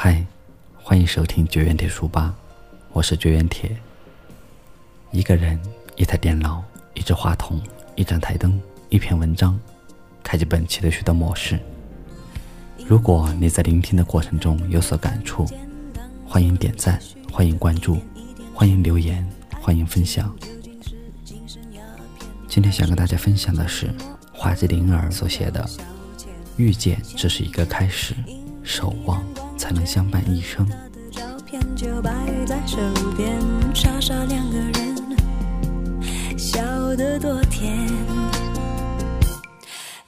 嗨，欢迎收听绝缘铁书吧，我是绝缘铁。一个人，一台电脑，一支话筒，一盏台灯，一篇文章，开启本期的许多模式。如果你在聆听的过程中有所感触，欢迎点赞，欢迎关注，欢迎留言，欢迎分享。今天想跟大家分享的是花季灵儿所写的《遇见只是一个开始，守望才能相伴一生》。照片就摆在手边，傻傻两个人，笑得多甜。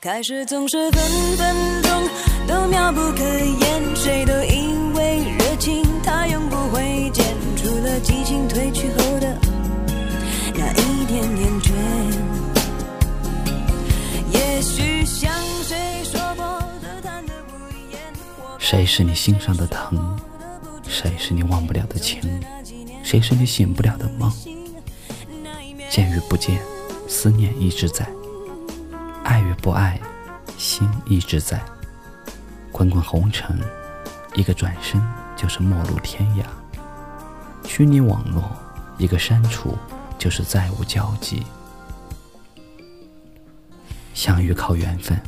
开始总是分分钟都妙不可言，谁都以为热情它永不会减，除了激情褪去后的那一点点倦。谁是你心上的疼？谁是你忘不了的情？谁是你醒不了的梦？见与不见，思念一直在；爱与不爱，心一直在。滚滚红尘，一个转身就是陌路天涯；虚拟网络，一个删除就是再无交集。相遇靠缘分，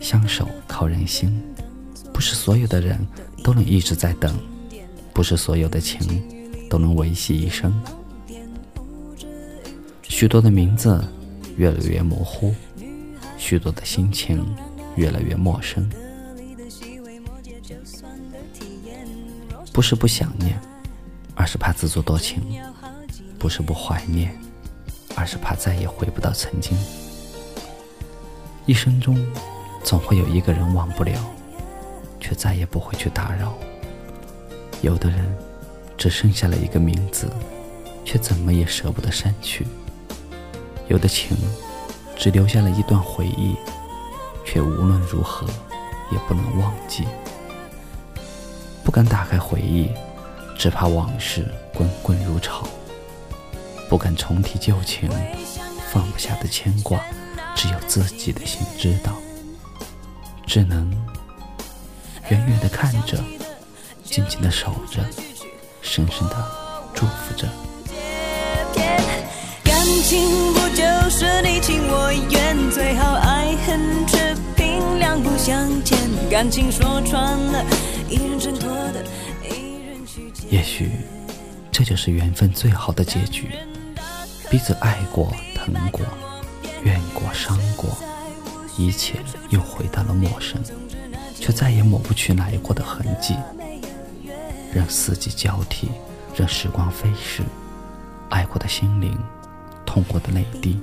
相守靠人心。不是所有的人都能一直在等，不是所有的情都能维系一生。许多的名字越来越模糊，许多的心情越来越陌生。不是不想念，而是怕自作多情；不是不怀念，而是怕再也回不到曾经。一生中，总会有一个人忘不了，却再也不会去打扰。有的人，只剩下了一个名字，却怎么也舍不得删去。有的情，只留下了一段回忆，却无论如何也不能忘记。不敢打开回忆，只怕往事滚滚如潮；不敢重提旧情，放不下的牵挂。只有自己的心知道，只能远远的看着，静静的守着，深深的祝福着。感情不就是你情我愿，最好爱恨持平，两不相欠。感情说穿了，一人挣脱的，一人去捡。也许这就是缘分最好的结局，彼此爱过，疼过。怨过、伤过，一切又回到了陌生，却再也抹不去来过的痕迹。任四季交替，任时光飞逝，爱过的心灵，痛过的泪滴，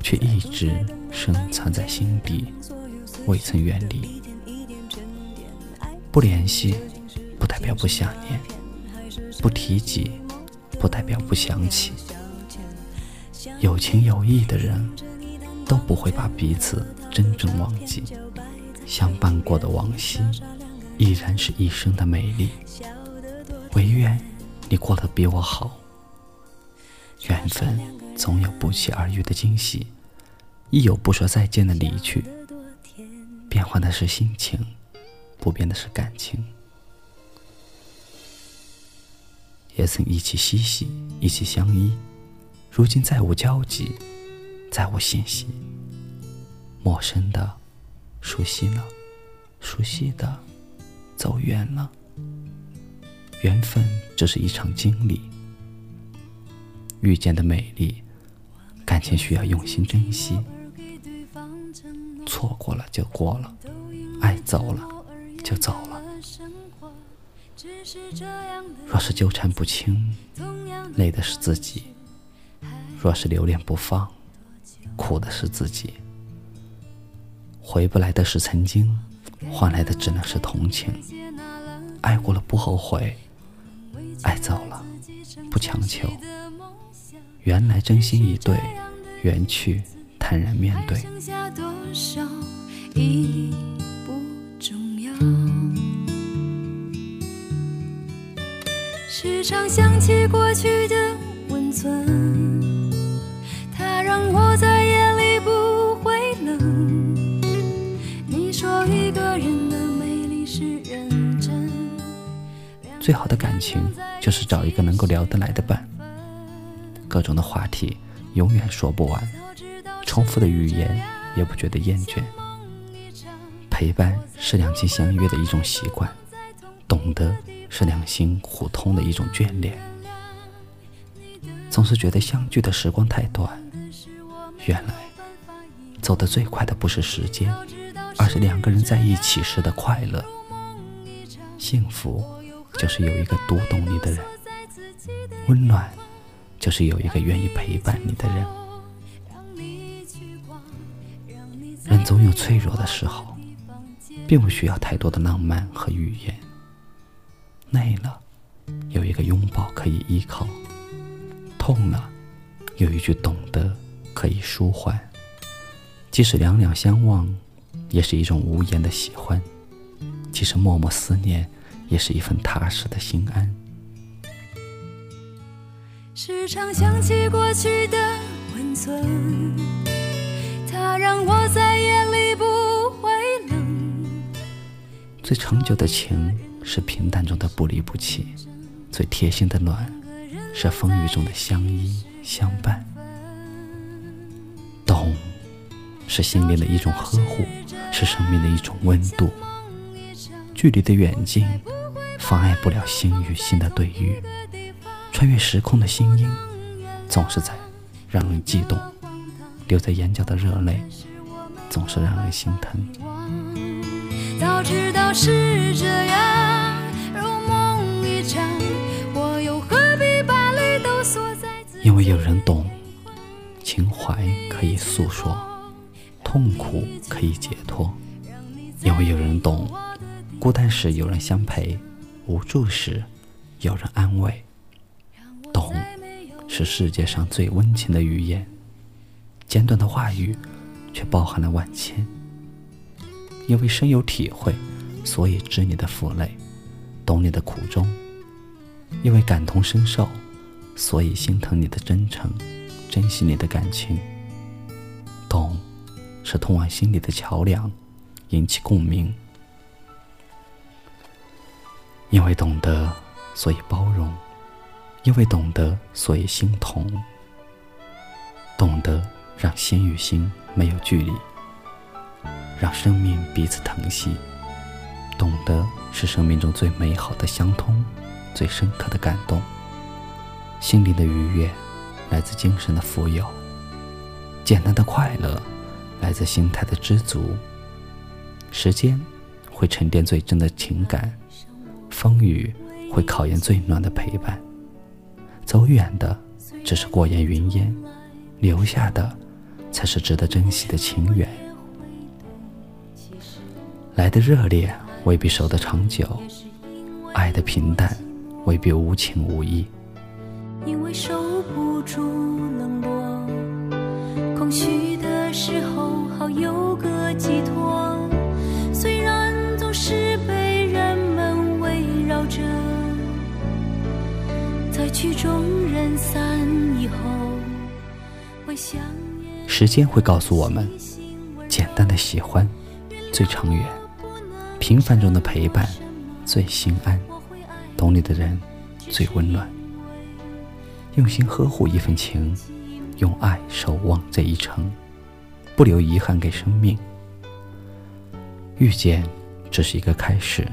却一直深藏在心底，未曾远离。不联系，不代表不想念；不提及，不代表不想起。有情有义的人。都不会把彼此真正忘记，相伴过的往昔，依然是一生的美丽。唯愿你过得比我好。缘分总有不期而遇的惊喜，亦有不说再见的离去。变换的是心情，不变的是感情。也曾一起嬉戏，一起相依，如今再无交集。再无信息，陌生的，熟悉了，熟悉的，走远了。缘分只是一场经历，遇见的美丽，感情需要用心珍惜。错过了就过了，爱走了就走了。若是纠缠不清，累的是自己；若是留恋不放。苦的是自己，回不来的是曾经，换来的只能是同情。爱过了不后悔，爱走了不强求。原来真心以对，缘去坦然面对。时常想起过去的温存。它让我在一个人的美丽是认真，最好的感情就是找一个能够聊得来的伴，各种的话题永远说不完，重复的语言也不觉得厌倦。陪伴是两情相悦的一种习惯，懂得是两心互通的一种眷恋。总是觉得相聚的时光太短，原来走得最快的不是时间，而是两个人在一起时的快乐。幸福就是有一个读懂你的人，温暖就是有一个愿意陪伴你的人。人总有脆弱的时候。并不需要太多的浪漫和语言。累了，有一个拥抱可以依靠；痛了，有一句懂得可以舒缓。即使两两相望，也是一种无言的喜欢；即使默默思念，也是一份踏实的心安。时常想起过去的温存，它让我在夜里不会冷。最长久的情是平淡中的不离不弃，最贴心的暖是风雨中的相依相伴。是心灵的一种呵护，是生命的一种温度。距离的远近，妨碍不了心与心的对遇。穿越时空的心音，总是在让人悸动。留在眼角的热泪，总是让人心疼。早知道是这样，如梦一场，我又何必把泪都锁在因为有人懂，情怀可以诉说，痛苦可以解脱。因为有人懂，孤单时有人相陪，无助时有人安慰。懂，是世界上最温情的语言，简短的话语，却包含了万千。因为深有体会，所以知你的负累，懂你的苦衷；因为感同身受，所以心疼你的真诚，珍惜你的感情。是通往心里的桥梁，引起共鸣。因为懂得，所以包容；因为懂得，所以心痛。懂得，让心与心没有距离。让生命彼此疼惜，懂得是生命中最美好的相通，最深刻的感动。心灵的愉悦来自精神的富有，简单的快乐来自心态的知足。时间会沉淀最真的情感，风雨会考验最暖的陪伴。走远的只是过眼云烟，留下的才是值得珍惜的情缘。来的热烈未必守得长久，爱的平淡未必无情无义。因为寄托。虽然总是被人们围绕着，在曲终人散以后，会想念。时间会告诉我们，简单的喜欢最长远。平凡中的陪伴最心安，懂你的人最温暖。用心呵护一份情，用爱守望这一程，不留遗憾给生命。遇见只是一个开始，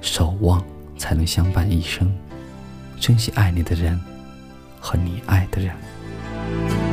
守望才能相伴一生。珍惜爱你的人和你爱的人。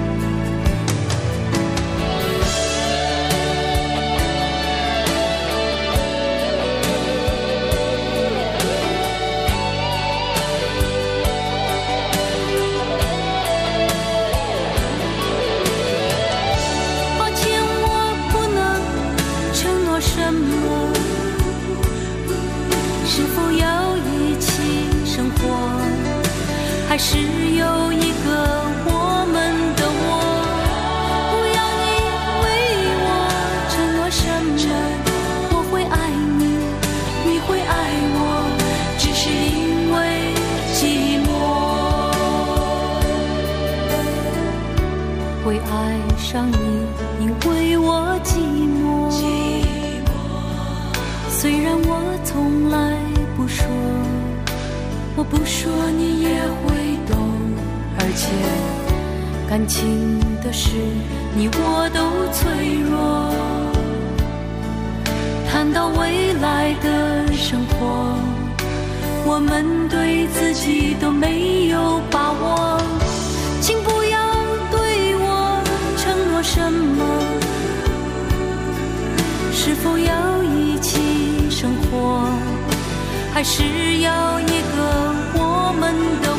感情的事，你我都脆弱。谈到未来的生活，我们对自己都没有把握。请不要对我承诺什么，是否要一起生活？还是要一个我们的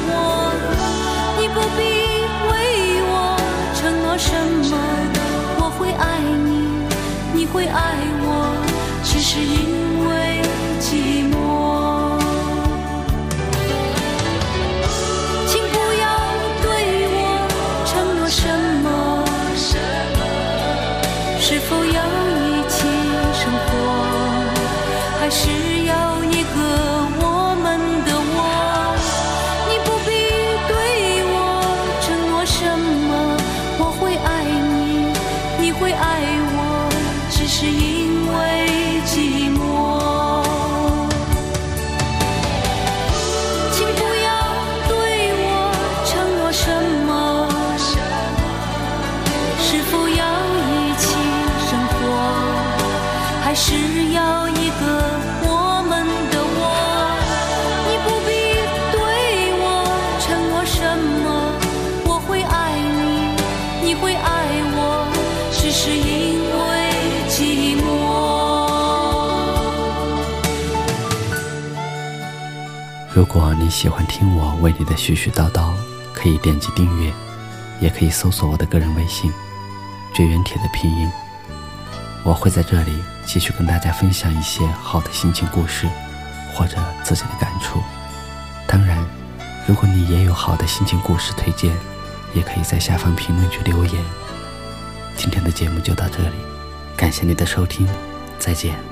会爱我，只是因为为寂寞。如果你喜欢听我为你的絮絮叨叨，可以点击订阅，也可以搜索我的个人微信“绝缘铁”的拼音。我会在这里继续跟大家分享一些好的心情故事，或者自己的感触。当然，如果你也有好的心情故事推荐，也可以在下方评论区留言。今天的节目就到这里，感谢你的收听，再见。